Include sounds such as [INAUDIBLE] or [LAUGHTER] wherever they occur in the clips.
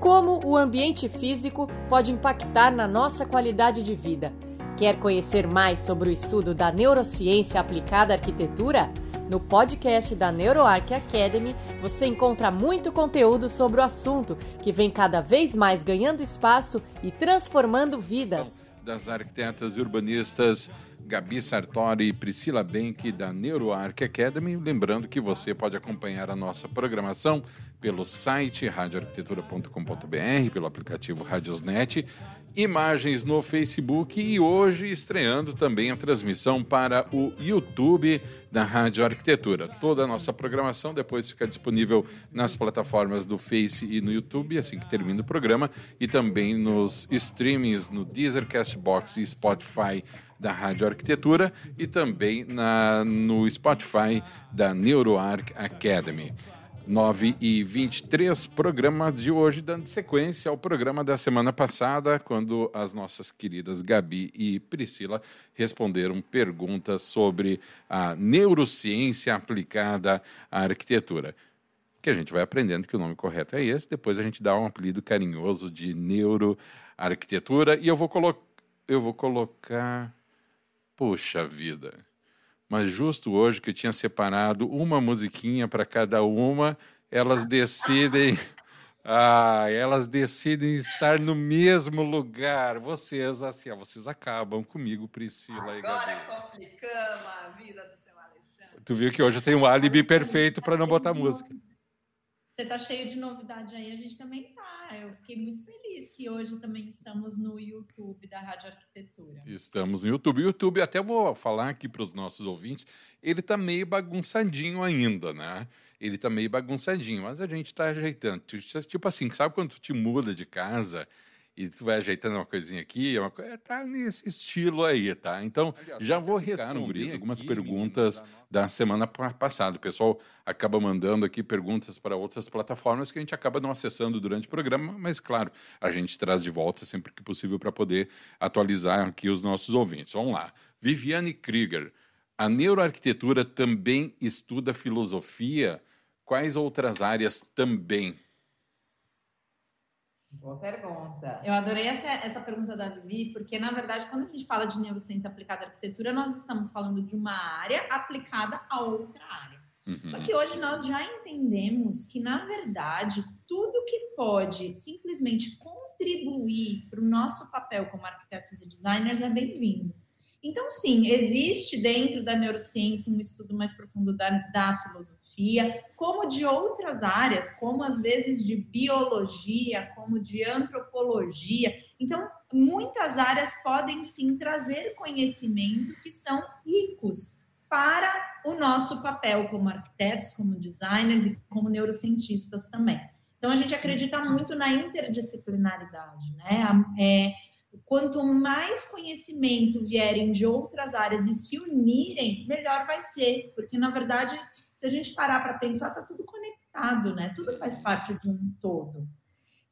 Como o ambiente físico pode impactar na nossa qualidade de vida? Quer conhecer mais sobre o estudo da neurociência aplicada à arquitetura? No podcast da NeuroArc Academy, você encontra muito conteúdo sobre o assunto, que vem cada vez mais ganhando espaço e transformando vidas. Das arquitetas e urbanistas Gabi Sartori e Priscila Benck, da NeuroArc Academy. Lembrando que você pode acompanhar a nossa programação pelo site radioarquitetura.com.br, pelo aplicativo Radiosnet, imagens no Facebook e hoje estreando também a transmissão para o YouTube da Rádio Arquitetura. Toda a nossa programação depois fica disponível nas plataformas do Face e no YouTube, assim que termina o programa, e também nos streamings no Deezer, Castbox e Spotify da Rádio Arquitetura e também na, no Spotify da NeuroArc Academy. 9 e 23, programa de hoje, dando sequência ao programa da semana passada, quando as nossas queridas Gabi e Priscila responderam perguntas sobre a neurociência aplicada à arquitetura. Que a gente vai aprendendo que o nome correto é esse, depois a gente dá um apelido carinhoso de neuroarquitetura, e eu vou, colo eu vou colocar Puxa vida. Mas justo hoje que eu tinha separado uma musiquinha para cada uma, elas decidem. [LAUGHS] Ah, elas decidem estar no mesmo lugar. Vocês, assim, ó, vocês acabam comigo, Priscila e Gabi. Agora complicamos a vida do seu Alexandre. Tu viu que hoje eu tenho um álibi perfeito para não botar música. Você tá cheio de novidade aí, a gente também tá. Eu fiquei muito feliz que hoje também estamos no YouTube da Rádio Arquitetura. Estamos no YouTube. O YouTube, até vou falar aqui para os nossos ouvintes, ele tá meio bagunçadinho ainda, né? Ele tá meio bagunçadinho, mas a gente tá ajeitando. Tipo assim, sabe quando tu te muda de casa e tu vai ajeitando uma coisinha aqui, uma coisa, tá nesse estilo aí, tá? Então, Aliás, já vou responder algumas perguntas da semana passada. O pessoal acaba mandando aqui perguntas para outras plataformas que a gente acaba não acessando durante o programa, mas claro, a gente traz de volta sempre que possível para poder atualizar aqui os nossos ouvintes. Vamos lá. Viviane Krieger, a neuroarquitetura também estuda filosofia? Quais outras áreas também? Boa pergunta. Eu adorei essa, essa pergunta da Vivi, porque, na verdade, quando a gente fala de neurociência aplicada à arquitetura, nós estamos falando de uma área aplicada a outra área. Uhum. Só que hoje nós já entendemos que, na verdade, tudo que pode simplesmente contribuir para o nosso papel como arquitetos e designers é bem-vindo. Então, sim, existe dentro da neurociência um estudo mais profundo da, da filosofia, como de outras áreas, como às vezes de biologia, como de antropologia. Então, muitas áreas podem sim trazer conhecimento que são ricos para o nosso papel como arquitetos, como designers e como neurocientistas também. Então, a gente acredita muito na interdisciplinaridade, né? É, quanto mais conhecimento vierem de outras áreas e se unirem, melhor vai ser. Porque, na verdade, se a gente parar para pensar, está tudo conectado, né? Tudo faz parte de um todo.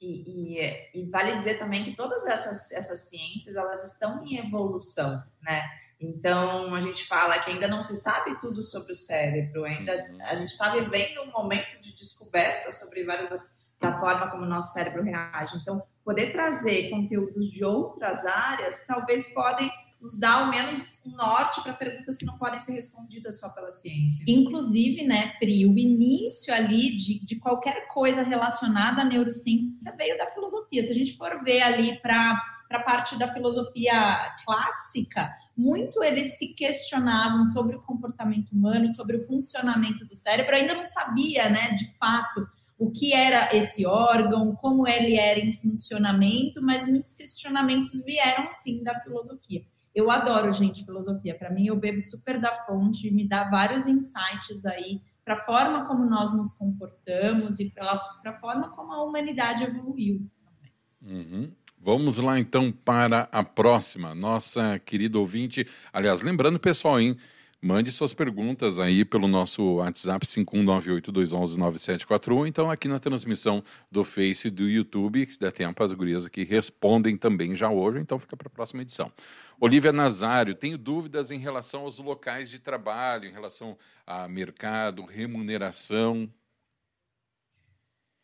E, e, e, vale dizer também que todas essas, essas ciências, elas estão em evolução, né? Então, a gente fala que ainda não se sabe tudo sobre o cérebro, ainda uhum. a gente está vivendo um momento de descoberta sobre várias da forma como o nosso cérebro reage. Então, poder trazer conteúdos de outras áreas, talvez podem nos dar ao menos um norte para perguntas que não podem ser respondidas só pela ciência. Inclusive, né, Pri, o início ali de, de qualquer coisa relacionada à neurociência veio da filosofia. Se a gente for ver ali para a parte da filosofia clássica, muito eles se questionavam sobre o comportamento humano, sobre o funcionamento do cérebro, ainda não sabia, né, de fato, o que era esse órgão, como ele era em funcionamento, mas muitos questionamentos vieram sim da filosofia. Eu adoro, gente, filosofia. Para mim, eu bebo super da fonte, me dá vários insights aí para a forma como nós nos comportamos e para a forma como a humanidade evoluiu. Uhum. Vamos lá então para a próxima, nossa querida ouvinte. Aliás, lembrando, pessoal, hein? Mande suas perguntas aí pelo nosso WhatsApp 51982119741. Então, aqui na transmissão do Face do YouTube, que se der tempo, as gurias aqui respondem também já hoje, então fica para a próxima edição. Olivia Nazário, tenho dúvidas em relação aos locais de trabalho, em relação a mercado, remuneração.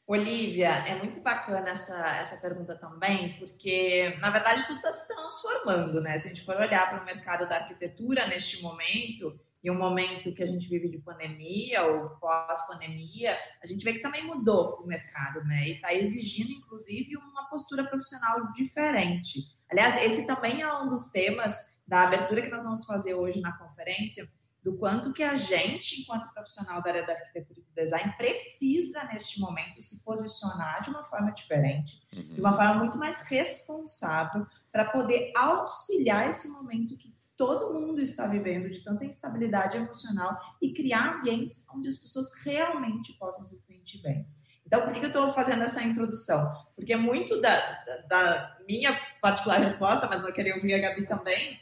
Olivia, é muito bacana essa, essa pergunta também, porque na verdade tudo está se transformando, né? Se a gente for olhar para o mercado da arquitetura neste momento, e um momento que a gente vive de pandemia ou pós-pandemia, a gente vê que também mudou o mercado, né? E está exigindo, inclusive, uma postura profissional diferente. Aliás, esse também é um dos temas da abertura que nós vamos fazer hoje na conferência, do quanto que a gente, enquanto profissional da área da arquitetura e do design, precisa, neste momento, se posicionar de uma forma diferente, uhum. de uma forma muito mais responsável, para poder auxiliar esse momento que todo mundo está vivendo, de tanta instabilidade emocional, e criar ambientes onde as pessoas realmente possam se sentir bem. Então, por que eu estou fazendo essa introdução? Porque muito da, da, da minha particular resposta, mas eu queria ouvir a Gabi também,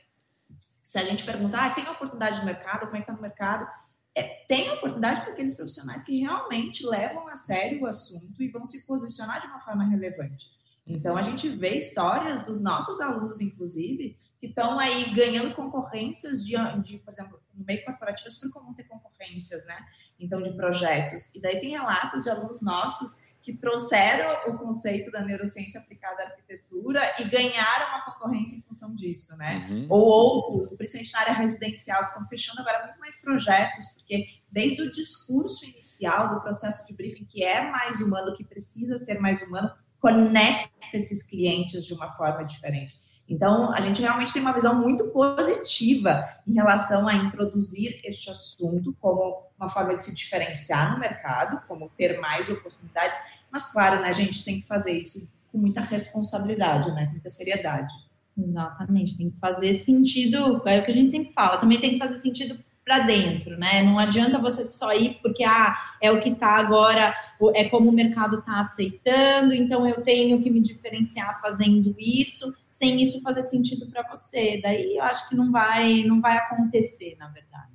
se a gente perguntar, ah, tem oportunidade no mercado, como é que está no mercado? É, tem oportunidade para aqueles profissionais que realmente levam a sério o assunto e vão se posicionar de uma forma relevante. Então, a gente vê histórias dos nossos alunos, inclusive, que estão aí ganhando concorrências de, de, por exemplo, no meio corporativo é super comum ter concorrências, né? Então, de projetos. E daí tem relatos de alunos nossos que trouxeram o conceito da neurociência aplicada à arquitetura e ganharam uma concorrência em função disso, né? Uhum. Ou outros, principalmente na área residencial, que estão fechando agora muito mais projetos, porque desde o discurso inicial do processo de briefing, que é mais humano, que precisa ser mais humano, conecta esses clientes de uma forma diferente. Então, a gente realmente tem uma visão muito positiva em relação a introduzir este assunto como uma forma de se diferenciar no mercado, como ter mais oportunidades, mas claro, né, a gente tem que fazer isso com muita responsabilidade, né, muita seriedade. Exatamente, tem que fazer sentido, é o que a gente sempre fala, também tem que fazer sentido para dentro, né? Não adianta você só ir porque ah, é o que está agora, é como o mercado está aceitando, então eu tenho que me diferenciar fazendo isso, sem isso fazer sentido para você. Daí eu acho que não vai, não vai acontecer, na verdade.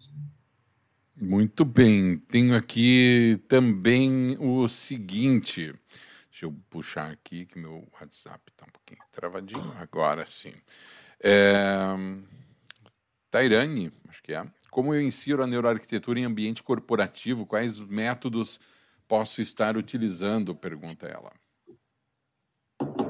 Muito bem. Tenho aqui também o seguinte. Deixa eu puxar aqui que meu WhatsApp está um pouquinho travadinho. Agora sim. É... Tairane, acho que é. Como eu insiro a neuroarquitetura em ambiente corporativo? Quais métodos posso estar utilizando? Pergunta ela.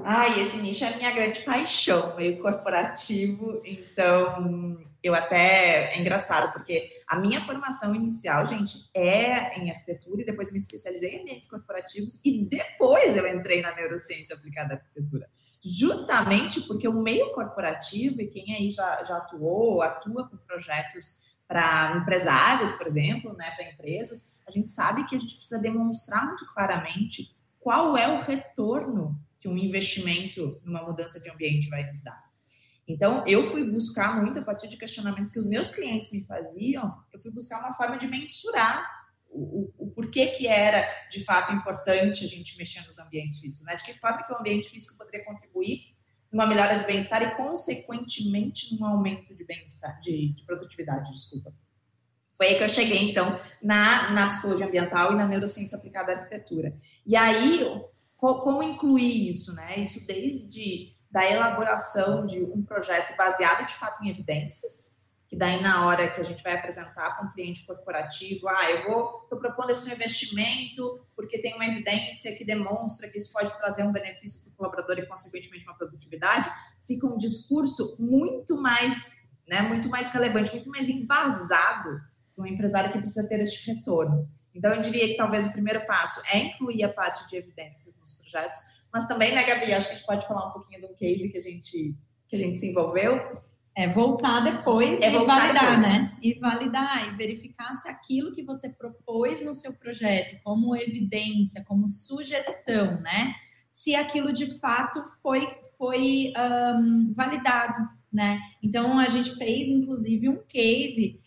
Ai, esse nicho é a minha grande paixão, meio corporativo. Então, eu até. É engraçado, porque a minha formação inicial, gente, é em arquitetura e depois me especializei em ambientes corporativos e depois eu entrei na neurociência aplicada à arquitetura justamente porque o meio corporativo, e quem aí já, já atuou, atua com projetos para empresários, por exemplo, né, para empresas, a gente sabe que a gente precisa demonstrar muito claramente qual é o retorno que um investimento numa mudança de ambiente vai nos dar. Então, eu fui buscar muito, a partir de questionamentos que os meus clientes me faziam, eu fui buscar uma forma de mensurar o, o, porquê que era de fato importante a gente mexer nos ambientes físicos, né? De que forma que o ambiente físico poderia contribuir numa melhora de bem-estar e, consequentemente, num aumento de bem-estar, de, de, produtividade, desculpa. Foi aí que eu cheguei, então, na, na psicologia ambiental e na neurociência aplicada à arquitetura. E aí, co, como incluir isso, né? Isso desde da elaboração de um projeto baseado, de fato, em evidências, que daí na hora que a gente vai apresentar para um cliente corporativo, ah, eu vou, estou propondo esse investimento porque tem uma evidência que demonstra que isso pode trazer um benefício para o colaborador e consequentemente uma produtividade, fica um discurso muito mais, né, muito mais relevante, muito mais embasado para um empresário que precisa ter este retorno. Então eu diria que talvez o primeiro passo é incluir a parte de evidências nos projetos, mas também, né, Gabi, acho que a gente pode falar um pouquinho do case que a gente que a gente se envolveu é voltar depois é e voltar validar, depois. né? E validar e verificar se aquilo que você propôs no seu projeto, como evidência, como sugestão, né? Se aquilo de fato foi, foi um, validado, né? Então a gente fez inclusive um case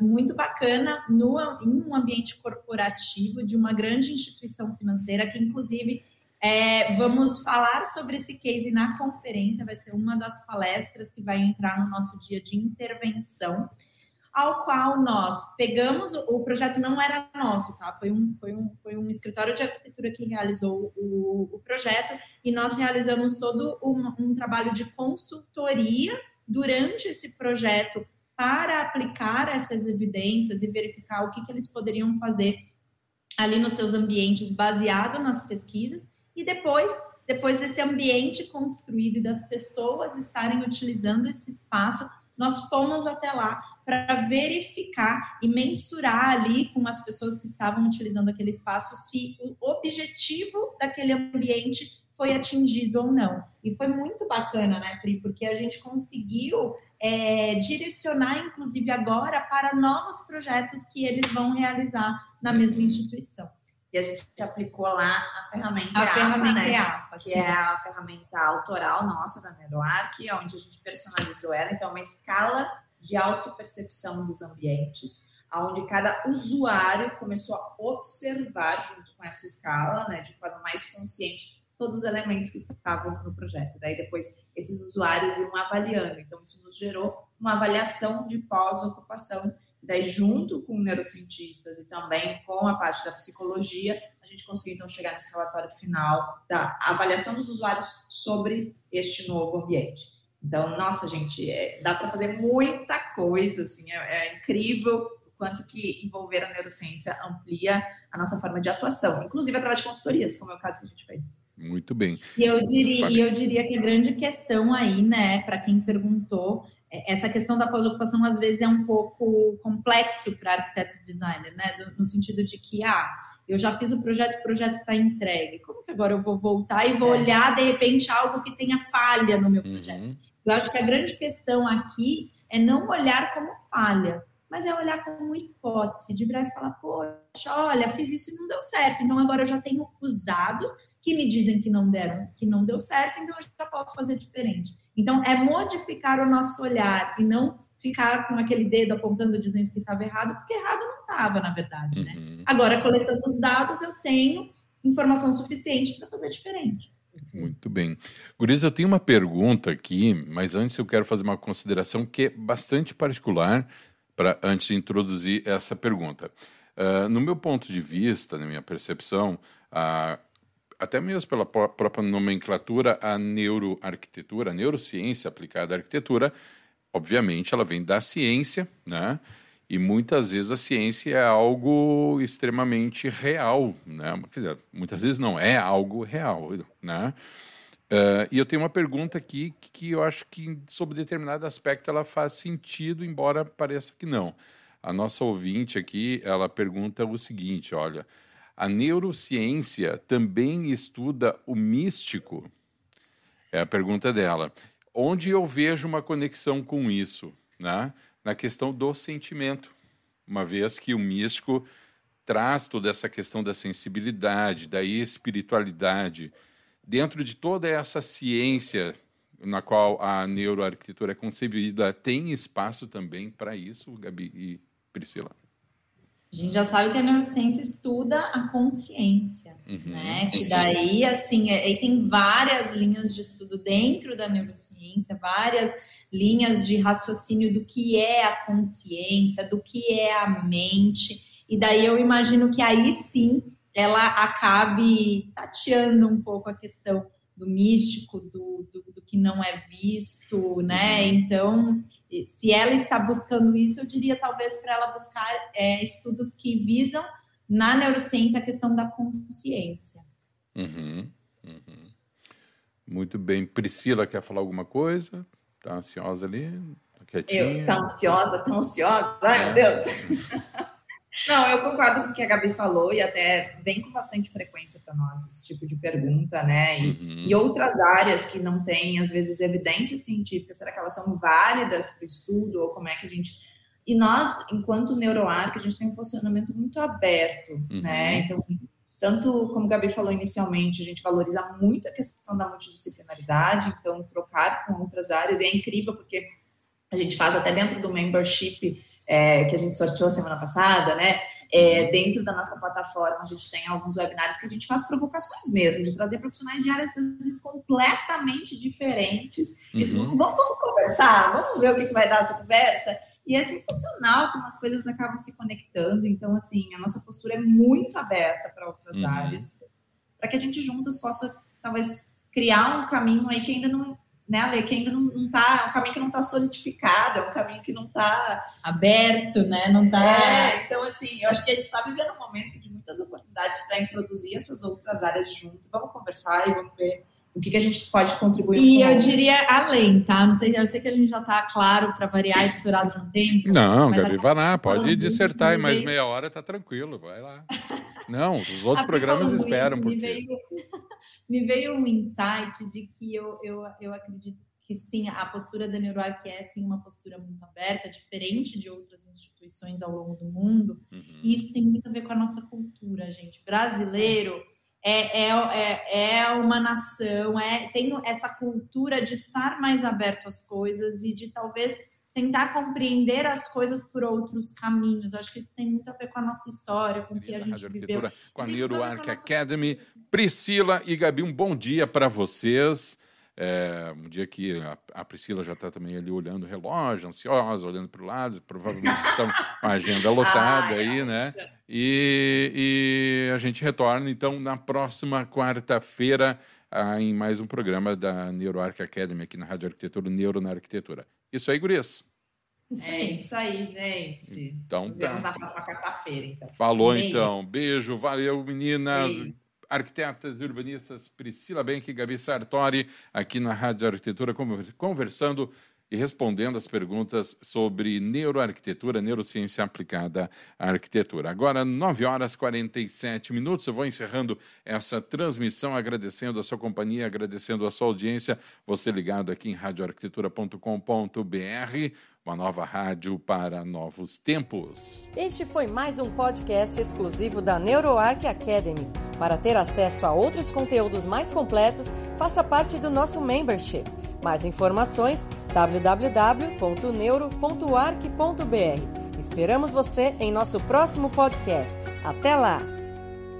muito bacana no, em um ambiente corporativo de uma grande instituição financeira que inclusive é, vamos falar sobre esse case na conferência, vai ser uma das palestras que vai entrar no nosso dia de intervenção, ao qual nós pegamos, o projeto não era nosso, tá? Foi um, foi um, foi um escritório de arquitetura que realizou o, o projeto e nós realizamos todo um, um trabalho de consultoria durante esse projeto para aplicar essas evidências e verificar o que, que eles poderiam fazer ali nos seus ambientes baseado nas pesquisas e depois, depois desse ambiente construído e das pessoas estarem utilizando esse espaço, nós fomos até lá para verificar e mensurar ali com as pessoas que estavam utilizando aquele espaço se o objetivo daquele ambiente foi atingido ou não. E foi muito bacana, né, Pri? Porque a gente conseguiu é, direcionar, inclusive agora, para novos projetos que eles vão realizar na mesma instituição. E a gente aplicou lá a ferramenta a APA, ferramenta né? APA, que é a ferramenta autoral nossa da NeuroArc, onde a gente personalizou ela. Então, é uma escala de autopercepção dos ambientes, onde cada usuário começou a observar junto com essa escala, né, de forma mais consciente, todos os elementos que estavam no projeto. Daí depois esses usuários iam avaliando. Então isso nos gerou uma avaliação de pós-ocupação. Daí junto com neurocientistas e também com a parte da psicologia, a gente conseguiu então chegar nesse relatório final da avaliação dos usuários sobre este novo ambiente. Então, nossa, gente, é, dá para fazer muita coisa, assim, é, é incrível quanto que envolver a neurociência amplia a nossa forma de atuação, inclusive através de consultorias, como é o caso que a gente fez. Muito bem. E eu diria, e eu diria que a grande questão aí, né, para quem perguntou, é, essa questão da pós-ocupação às vezes é um pouco complexo para arquiteto e designer, né, no sentido de que, ah, eu já fiz o projeto, o projeto está entregue. Como que agora eu vou voltar e vou é. olhar, de repente, algo que tenha falha no meu projeto? Uhum. Eu acho que a grande questão aqui é não olhar como falha, mas é olhar como hipótese, de virar e falar, poxa, olha, fiz isso e não deu certo, então agora eu já tenho os dados que me dizem que não deram, que não deu certo, então eu já posso fazer diferente. Então, é modificar o nosso olhar e não ficar com aquele dedo apontando dizendo que estava errado, porque errado não estava, na verdade, né? Uhum. Agora, coletando os dados, eu tenho informação suficiente para fazer diferente. Muito bem. Guriz, eu tenho uma pergunta aqui, mas antes eu quero fazer uma consideração que é bastante particular para antes de introduzir essa pergunta. Uh, no meu ponto de vista, na minha percepção, uh, até mesmo pela própria nomenclatura, a neuroarquitetura, a neurociência aplicada à arquitetura, obviamente ela vem da ciência, né? E muitas vezes a ciência é algo extremamente real, né? Quer dizer, muitas vezes não é algo real, né? Uh, e eu tenho uma pergunta aqui que eu acho que, sob determinado aspecto, ela faz sentido, embora pareça que não. A nossa ouvinte aqui, ela pergunta o seguinte, olha, a neurociência também estuda o místico? É a pergunta dela. Onde eu vejo uma conexão com isso? Né? Na questão do sentimento, uma vez que o místico traz toda essa questão da sensibilidade, da espiritualidade, dentro de toda essa ciência na qual a neuroarquitetura é concebida, tem espaço também para isso, Gabi e Priscila? A gente já sabe que a neurociência estuda a consciência, uhum, né? Que daí, assim, é, aí tem várias linhas de estudo dentro da neurociência, várias linhas de raciocínio do que é a consciência, do que é a mente, e daí eu imagino que aí sim ela acabe tateando um pouco a questão do místico, do, do, do, que não é visto, né? Uhum. Então, se ela está buscando isso, eu diria talvez para ela buscar é, estudos que visam na neurociência a questão da consciência. Uhum, uhum. Muito bem. Priscila quer falar alguma coisa? Tá ansiosa ali? Tá quietinha? Eu, tá ansiosa, tá ansiosa? Ai, meu Deus. [LAUGHS] Não, eu concordo com o que a Gabi falou e até vem com bastante frequência para nós esse tipo de pergunta, né? E, uhum. e, outras áreas que não têm, às vezes, evidências científicas, será que elas são válidas para o estudo ou como é que a gente. E nós, enquanto neuroarc, a gente tem um posicionamento muito aberto, uhum. né? Então, tanto como a Gabi falou inicialmente, a gente valoriza muito a questão da multidisciplinaridade, então trocar com outras áreas, e é incrível porque a gente faz até dentro do membership é, que a gente sorteou semana passada, né? É, dentro da nossa plataforma, a gente tem alguns webinários que a gente faz provocações mesmo, de trazer profissionais de áreas às vezes completamente diferentes. Uhum. vamos, vamos, conversar, vamos ver o que, que vai dar essa conversa. E é sensacional como as coisas acabam se conectando. Então, assim, a nossa postura é muito aberta para outras uhum. áreas, para que a gente juntos possa, talvez, criar um caminho aí que ainda não, né, Ale, que ainda não, está, é um caminho que não está solidificado, é um caminho que não está aberto, né? Não está. É, então assim, eu acho que a gente está vivendo um momento de muitas oportunidades para introduzir essas outras áreas junto. Vamos conversar e vamos ver o que, que a gente pode contribuir E eu diria além, tá? Não sei, eu sei que a gente já está claro para variar, estourado no tempo. Não, Gabi, vai lá, pode dissertar, mas veio... meia hora tá tranquilo, vai lá. [LAUGHS] Não, os outros programas esperam isso, por me veio, [LAUGHS] me veio um insight de que eu, eu, eu acredito que sim, a postura da Neuroarc é sim uma postura muito aberta, diferente de outras instituições ao longo do mundo. Uhum. E isso tem muito a ver com a nossa cultura, gente. Brasileiro é, é, é, é uma nação, é, tem essa cultura de estar mais aberto às coisas e de talvez tentar compreender as coisas por outros caminhos. Acho que isso tem muito a ver com a nossa história, com o que a gente viveu. Com a NeuroArc Academy. Priscila e Gabi, um bom dia para vocês. É, um dia que a, a Priscila já está também ali olhando o relógio, ansiosa, olhando para o lado, provavelmente estão [LAUGHS] com a agenda lotada aí, né? E, e, a gente retorna então na próxima quarta-feira ah, em mais um programa da NeuroArc Academy aqui na Rádio Arquitetura, Neuro na Arquitetura. Isso aí, Gurias. É isso aí, gente. Então, Nos vemos tá. na próxima quarta-feira. Então. Falou, Beijo. então. Beijo, valeu, meninas. Beijo arquitetas e urbanistas Priscila Benck e Gabi Sartori, aqui na Rádio Arquitetura, conversando e respondendo as perguntas sobre neuroarquitetura, neurociência aplicada à arquitetura. Agora, 9 horas e 47 minutos, eu vou encerrando essa transmissão, agradecendo a sua companhia, agradecendo a sua audiência, você ligado aqui em radioarquitetura.com.br uma nova rádio para novos tempos. Este foi mais um podcast exclusivo da NeuroArc Academy. Para ter acesso a outros conteúdos mais completos, faça parte do nosso membership. Mais informações www.neuro.arc.br. Esperamos você em nosso próximo podcast. Até lá!